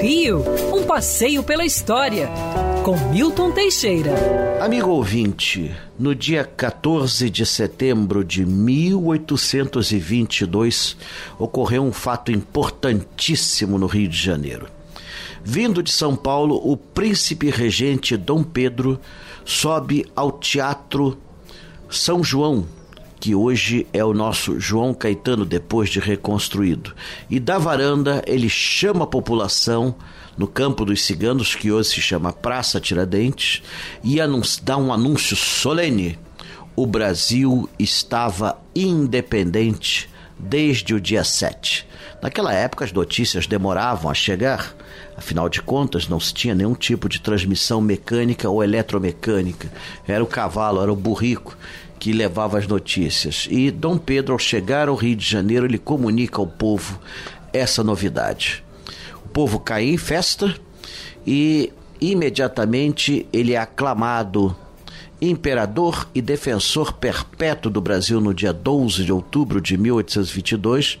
Rio, um passeio pela história, com Milton Teixeira. Amigo ouvinte, no dia 14 de setembro de 1822, ocorreu um fato importantíssimo no Rio de Janeiro. Vindo de São Paulo, o príncipe regente Dom Pedro sobe ao Teatro São João, que hoje é o nosso João Caetano depois de reconstruído. E da varanda ele chama a população no campo dos ciganos, que hoje se chama Praça Tiradentes, e dá um anúncio solene. O Brasil estava independente desde o dia 7. Naquela época as notícias demoravam a chegar, afinal de contas não se tinha nenhum tipo de transmissão mecânica ou eletromecânica. Era o cavalo, era o burrico que levava as notícias. E Dom Pedro, ao chegar ao Rio de Janeiro, ele comunica ao povo essa novidade. O povo cai em festa e imediatamente ele é aclamado imperador e defensor perpétuo do Brasil no dia 12 de outubro de 1822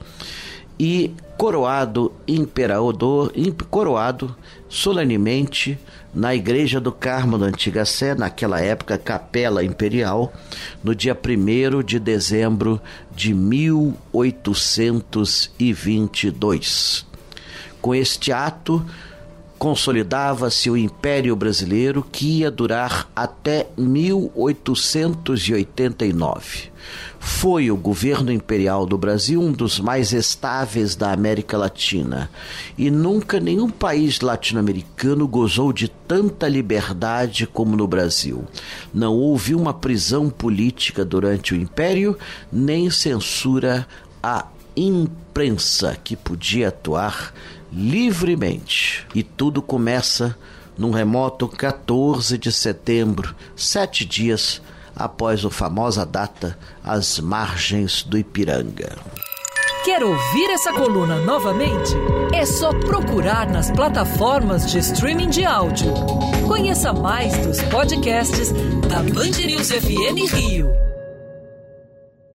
e coroado imperador, coroado solenemente na Igreja do Carmo da Antiga Sé, naquela época Capela Imperial, no dia 1 de dezembro de 1822. Com este ato, consolidava-se o Império Brasileiro que ia durar até 1889. Foi o governo imperial do Brasil um dos mais estáveis da América Latina e nunca nenhum país latino-americano gozou de tanta liberdade como no Brasil. Não houve uma prisão política durante o Império, nem censura à imprensa que podia atuar livremente. E tudo começa num remoto 14 de setembro, sete dias após a famosa data às margens do Ipiranga. Quer ouvir essa coluna novamente? É só procurar nas plataformas de streaming de áudio. Conheça mais dos podcasts da Band News FM Rio.